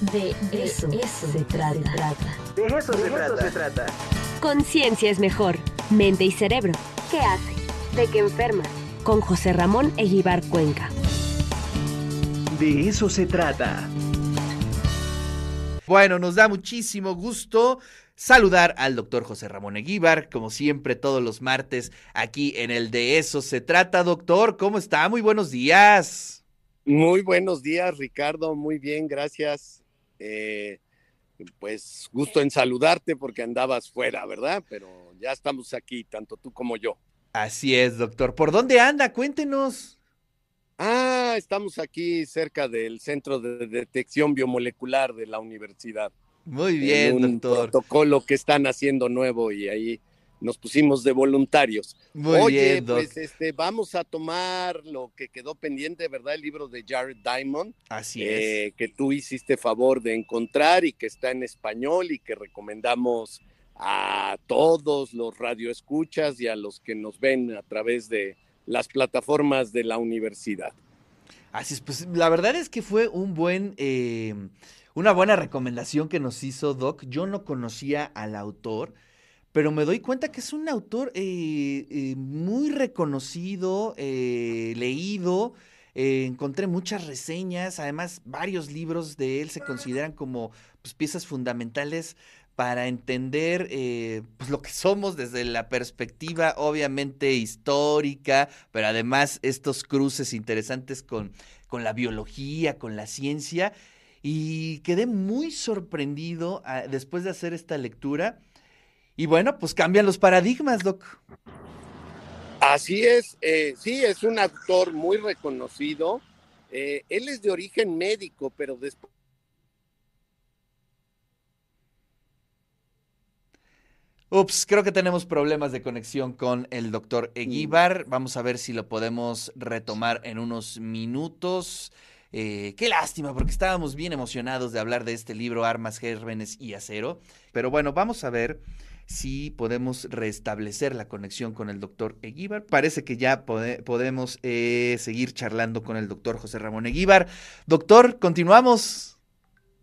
De eso, se, trata. De eso, se, trata. Conciencia es mejor. Mente y cerebro. ¿Qué hace? ¿De qué enferma? Con José Ramón Eguibar Cuenca. De eso se trata. Bueno, nos da muchísimo gusto saludar al doctor José Ramón Eguíbar, como siempre todos los martes aquí en el De Eso se trata, doctor. ¿Cómo está? Muy buenos días. Muy buenos días, Ricardo. Muy bien, gracias. Eh, pues gusto en saludarte porque andabas fuera, ¿verdad? Pero ya estamos aquí, tanto tú como yo. Así es, doctor. ¿Por dónde anda? Cuéntenos. Ah, estamos aquí cerca del Centro de Detección Biomolecular de la Universidad. Muy bien, un protocolo que están haciendo nuevo y ahí nos pusimos de voluntarios. Muy Oye, bien, pues este, vamos a tomar lo que quedó pendiente, ¿verdad? El libro de Jared Diamond. Así eh, que tú hiciste favor de encontrar y que está en español y que recomendamos a todos los radioescuchas y a los que nos ven a través de las plataformas de la universidad. Así es, pues la verdad es que fue un buen, eh, una buena recomendación que nos hizo Doc. Yo no conocía al autor, pero me doy cuenta que es un autor eh, eh, muy reconocido, eh, leído. Encontré muchas reseñas, además varios libros de él se consideran como pues, piezas fundamentales para entender pues, lo que somos desde la perspectiva obviamente histórica, pero además estos cruces interesantes con, con la biología, con la ciencia. Y quedé muy sorprendido ah, después de hacer esta lectura. Y bueno, pues cambian los paradigmas, Doc. Así es, eh, sí, es un actor muy reconocido. Eh, él es de origen médico, pero después Ups, creo que tenemos problemas de conexión con el doctor Eguíbar. Vamos a ver si lo podemos retomar en unos minutos. Eh, qué lástima, porque estábamos bien emocionados de hablar de este libro, Armas, Gérmenes y Acero. Pero bueno, vamos a ver si podemos restablecer la conexión con el doctor Eguíbar. Parece que ya pode- podemos eh, seguir charlando con el doctor José Ramón Eguíbar. Doctor, continuamos.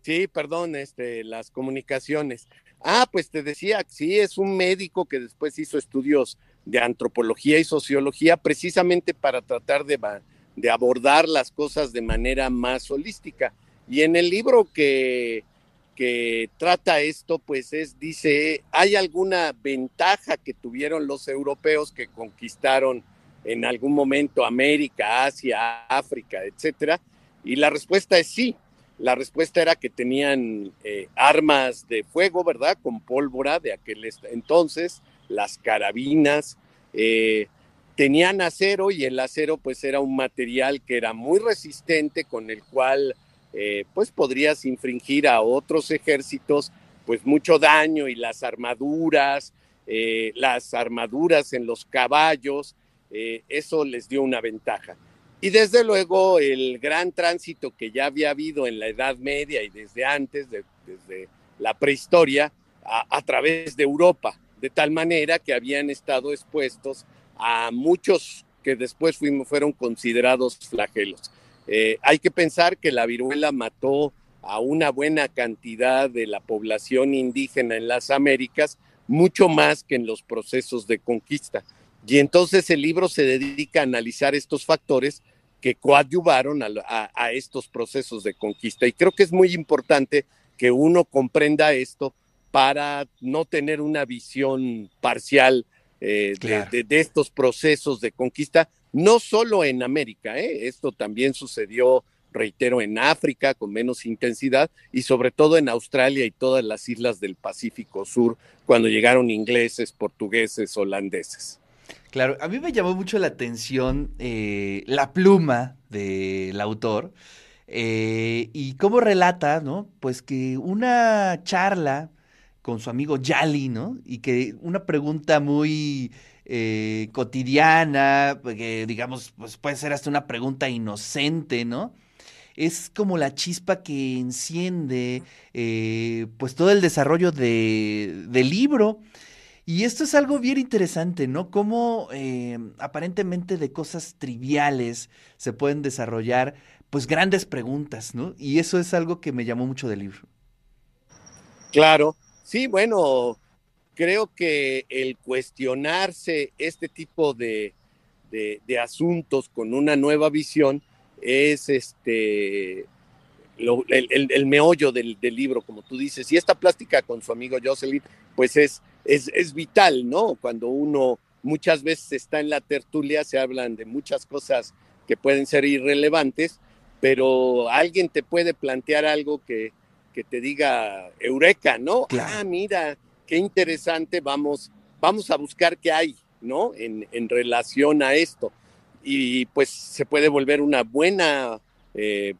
Sí, perdón, este, las comunicaciones. Ah, pues te decía, sí, es un médico que después hizo estudios de antropología y sociología precisamente para tratar de abordar las cosas de manera más holística. Y en el libro que, que trata esto, pues es, dice, ¿hay alguna ventaja que tuvieron los europeos que conquistaron en algún momento América, Asia, África, etcétera? Y la respuesta es sí. La respuesta era que tenían eh, armas de fuego, ¿verdad? Con pólvora de aquel entonces, las carabinas, eh, tenían acero y el acero pues era un material que era muy resistente con el cual eh, pues podrías infringir a otros ejércitos pues mucho daño y las armaduras, eh, las armaduras en los caballos, eh, eso les dio una ventaja. Y desde luego el gran tránsito que ya había habido en la Edad Media y desde antes, de- desde la prehistoria, a, a través de Europa, de tal manera que habían estado expuestos a muchos que después fueron considerados flagelos. Eh, hay que pensar que la viruela mató a una buena cantidad de la población indígena en las Américas, mucho más que en los procesos de conquista. Y entonces el libro se dedica a analizar estos factores que coadyuvaron a, a- a estos procesos de conquista. Y creo que es muy importante que uno comprenda esto para no tener una visión parcial eh, de- Claro. de, de estos procesos de conquista, no solo en América, ¿eh? esto también sucedió, reitero, en África con menos intensidad y sobre todo en Australia y todas las islas del Pacífico Sur cuando llegaron ingleses, portugueses, holandeses. Claro, a mí me llamó mucho la atención eh, la pluma del autor eh, y cómo relata, ¿no? Pues que una charla con su amigo Yali, ¿no? Y que una pregunta muy eh, cotidiana, que digamos, pues puede ser hasta una pregunta inocente, ¿no? Es como la chispa que enciende eh, pues todo el desarrollo de, del libro. Y esto es algo bien interesante, ¿no? Cómo eh, aparentemente de cosas triviales se pueden desarrollar pues grandes preguntas, ¿no? Y eso es algo que me llamó mucho del libro. Claro, sí, bueno, creo que el cuestionarse este tipo de, de, asuntos con una nueva visión es este el, meollo del, libro, como tú dices. Y esta plástica con su amigo Jocelyn, pues es, es, es vital, ¿no? Cuando uno muchas veces está en la tertulia, se hablan de muchas cosas que pueden ser irrelevantes, pero alguien te puede plantear algo que, que te diga, eureka, ¿no? Ah, mira, qué interesante, vamos, vamos a buscar qué hay, ¿no? En, en relación a esto. Y pues se puede volver una buena eh,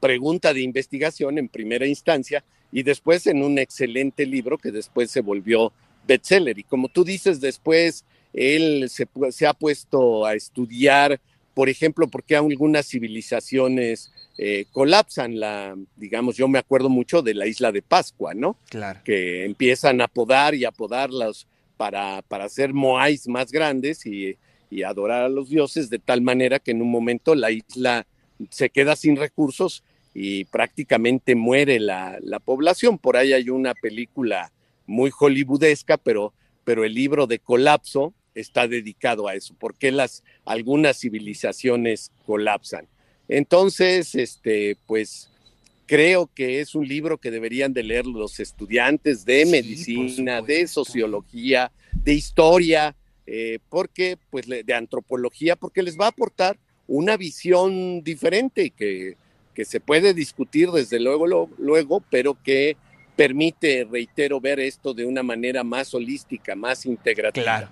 pregunta de investigación en primera instancia y después en un excelente libro que después se volvió bestseller. Y como tú dices, después él se, se ha puesto a estudiar, por ejemplo, por qué algunas civilizaciones eh, colapsan la, digamos, yo me acuerdo mucho de la isla de Pascua, ¿no? Claro. Que empiezan a podar y a podarlas para, para hacer moais más grandes y, y, adorar a los dioses de tal manera que en un momento la isla se queda sin recursos y prácticamente muere la, la población. Por ahí hay una película muy hollywoodesca, pero, pero el libro de Colapso está dedicado a eso, porque las, algunas civilizaciones colapsan. Entonces, este, pues creo que es un libro que deberían de leer los estudiantes de medicina, de sociología, de historia, eh, porque, pues, de antropología, porque les va a aportar una visión diferente que, que se puede discutir desde luego, luego, pero que permite, reitero, ver esto de una manera más holística, más integrativa. Claro.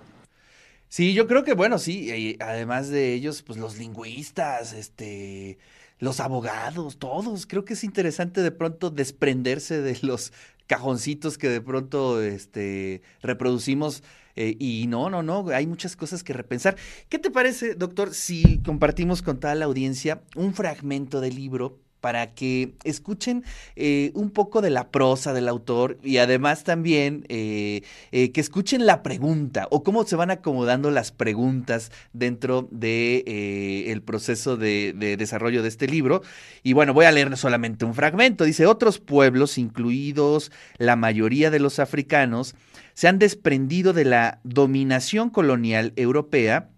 Sí, yo creo que, bueno, sí, además de ellos, pues los lingüistas, este, los abogados, todos. Creo que es interesante de pronto desprenderse de los cajoncitos que de pronto este, reproducimos. Eh, y no, no, no, hay muchas cosas que repensar. ¿Qué te parece, doctor, si compartimos con toda la audiencia un fragmento del libro para que escuchen eh, un poco de la prosa del autor y además también eh, eh, que escuchen la pregunta o cómo se van acomodando las preguntas dentro de el proceso de, de, desarrollo de este libro. Y bueno, voy a leer solamente un fragmento. Dice, otros pueblos, incluidos la mayoría de los africanos, se han desprendido de la dominación colonial europea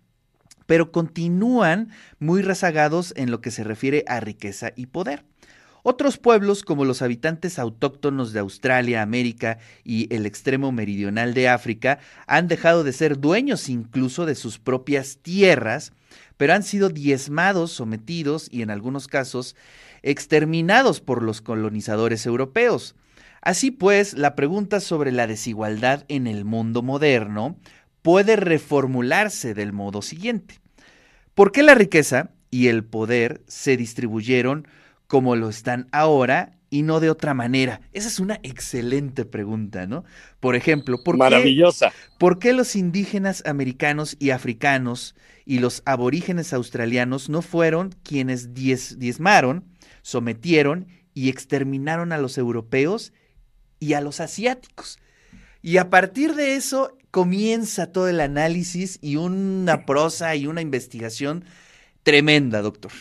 pero continúan muy rezagados en lo que se refiere a riqueza y poder. Otros pueblos, como los habitantes autóctonos de Australia, América y el extremo meridional de África, han dejado de ser dueños incluso de sus propias tierras, pero han sido diezmados, sometidos y en algunos casos exterminados por los colonizadores europeos. Así pues, la pregunta sobre la desigualdad en el mundo moderno puede reformularse del modo siguiente. ¿Por qué la riqueza y el poder se distribuyeron como lo están ahora y no de otra manera? Esa es una excelente pregunta, ¿no? Por ejemplo, ¿por, Maravillosa. Qué, ¿por qué los indígenas americanos y africanos y los aborígenes australianos no fueron quienes diezmaron, sometieron y exterminaron a los europeos y a los asiáticos? Y a partir de eso comienza todo el análisis y una prosa y una investigación tremenda, doctor.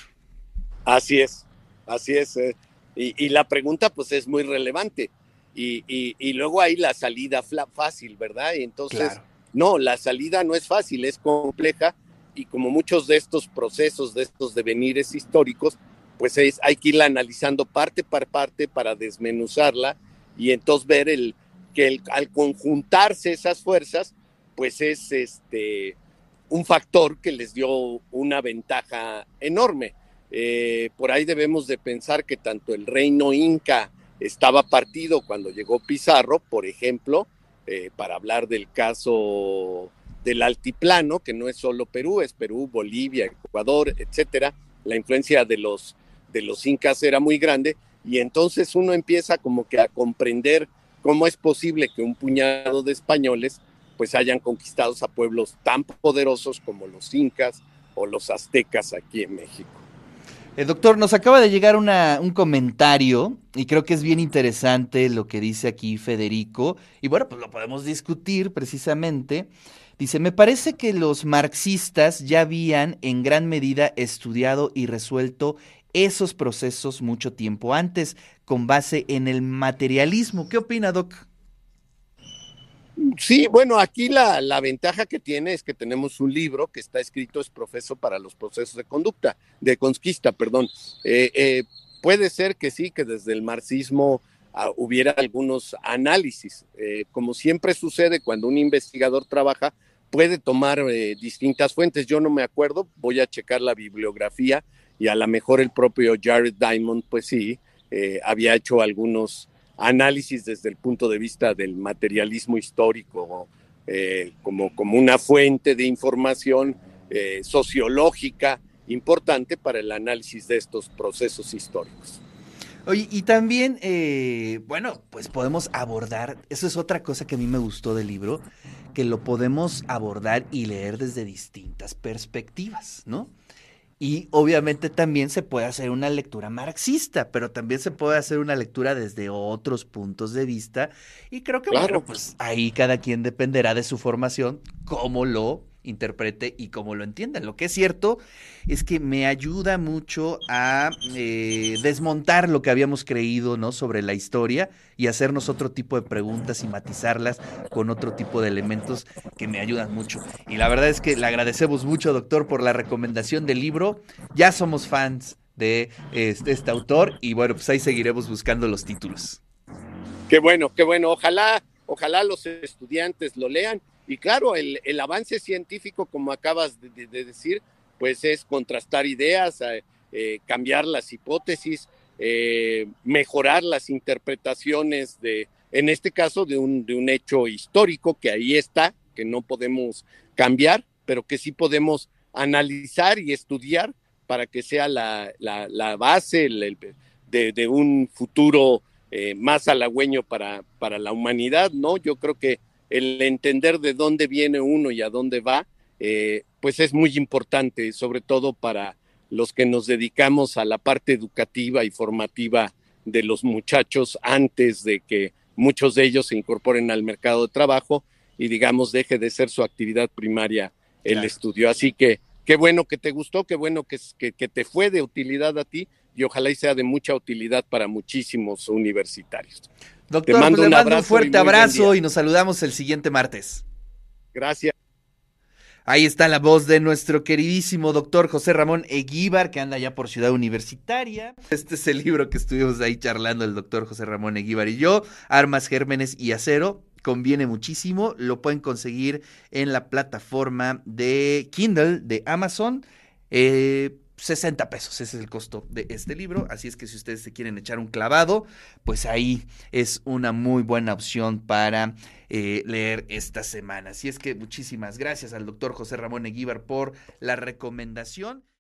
Así es, así es. Eh. Y, la pregunta pues es muy relevante. Y, luego hay la salida fácil, ¿verdad? Y entonces, no, la salida no es fácil, es compleja. Y como muchos de estos procesos, de estos devenires históricos, pues es, hay que irla analizando parte por parte para desmenuzarla y entonces ver el, que al conjuntarse esas fuerzas, pues es este, un factor que les dio una ventaja enorme. Eh, por ahí debemos de pensar que tanto el reino inca estaba partido cuando llegó Pizarro, por ejemplo, eh, para hablar del caso del altiplano, que no es solo Perú, es Perú, Bolivia, Ecuador, etcétera. La influencia de los, de los incas era muy grande y entonces uno empieza como que a comprender ¿Cómo es posible que un puñado de españoles pues hayan conquistado a pueblos tan poderosos como los incas o los aztecas aquí en México? Eh, doctor, nos acaba de llegar un comentario y creo que es bien interesante lo que dice aquí Federico. Y bueno, pues lo podemos discutir precisamente. Dice, me parece que los marxistas ya habían en gran medida estudiado y resuelto esos procesos mucho tiempo antes, con base en el materialismo. ¿Qué opina, Doc? Sí, bueno, aquí la, la, ventaja que tiene es que tenemos un libro que está escrito, es profeso para los procesos de conducta, de conquista, perdón. Eh, eh, puede ser que sí, que desde el marxismo uh, hubiera algunos análisis. Eh, como siempre sucede cuando un investigador trabaja, puede tomar distintas fuentes. Yo no me acuerdo, voy a checar la bibliografía y a lo mejor el propio Jared Diamond, pues sí, eh, había hecho algunos análisis desde el punto de vista del materialismo histórico, eh, como, como una fuente de información eh, sociológica importante para el análisis de estos procesos históricos. Oye, y también, bueno, pues podemos abordar, eso es otra cosa que a mí me gustó del libro, que lo podemos abordar y leer desde distintas perspectivas, ¿no? Y obviamente también se puede hacer una lectura marxista, pero también se puede hacer una lectura desde otros puntos de vista. Y creo que, claro. bueno, pues ahí cada quien dependerá de su formación, cómo lo interprete y cómo lo entienda. Lo que es cierto es que me ayuda mucho a eh, desmontar lo que habíamos creído ¿no? sobre la historia y hacernos otro tipo de preguntas y matizarlas con otro tipo de elementos que me ayudan mucho. Y la verdad es que le agradecemos mucho, doctor, por la recomendación del libro. Ya somos fans de este, este autor y bueno, pues ahí seguiremos buscando los títulos. Qué bueno, qué bueno. Ojalá, ojalá los estudiantes lo lean y claro, el, el avance científico, como acabas de, de, decir, pues es contrastar ideas, eh, eh, cambiar las hipótesis, eh, mejorar las interpretaciones de, en este caso, de un, de un hecho histórico que ahí está, que no podemos cambiar, pero que sí podemos analizar y estudiar para que sea la, la, la base el, de, un futuro más halagüeño para, para la humanidad, ¿no? Yo creo que el entender de dónde viene uno y a dónde va, eh, pues es muy importante, sobre todo para los que nos dedicamos a la parte educativa y formativa de los muchachos antes de que muchos de ellos se incorporen al mercado de trabajo y digamos deje de ser su actividad primaria el claro. estudio. Así que qué bueno que te gustó, qué bueno que, que, que te fue de utilidad a ti y ojalá y sea de mucha utilidad para muchísimos universitarios. Doctor, Te mando, pues, le mando un, un fuerte abrazo y nos saludamos el siguiente martes. Gracias. Ahí está la voz de nuestro queridísimo doctor José Ramón Eguíbar, que anda ya por Ciudad Universitaria. Este es el libro que estuvimos ahí charlando el doctor José Ramón Eguíbar y yo, Armas, Gérmenes y Acero. Conviene muchísimo, lo pueden conseguir en la plataforma de Kindle de Amazon. Eh, 60 pesos, ese es el costo de este libro, así es que si ustedes se quieren echar un clavado, pues ahí es una muy buena opción para eh, leer esta semana. Así es que muchísimas gracias al doctor José Ramón Eguíbar por la recomendación.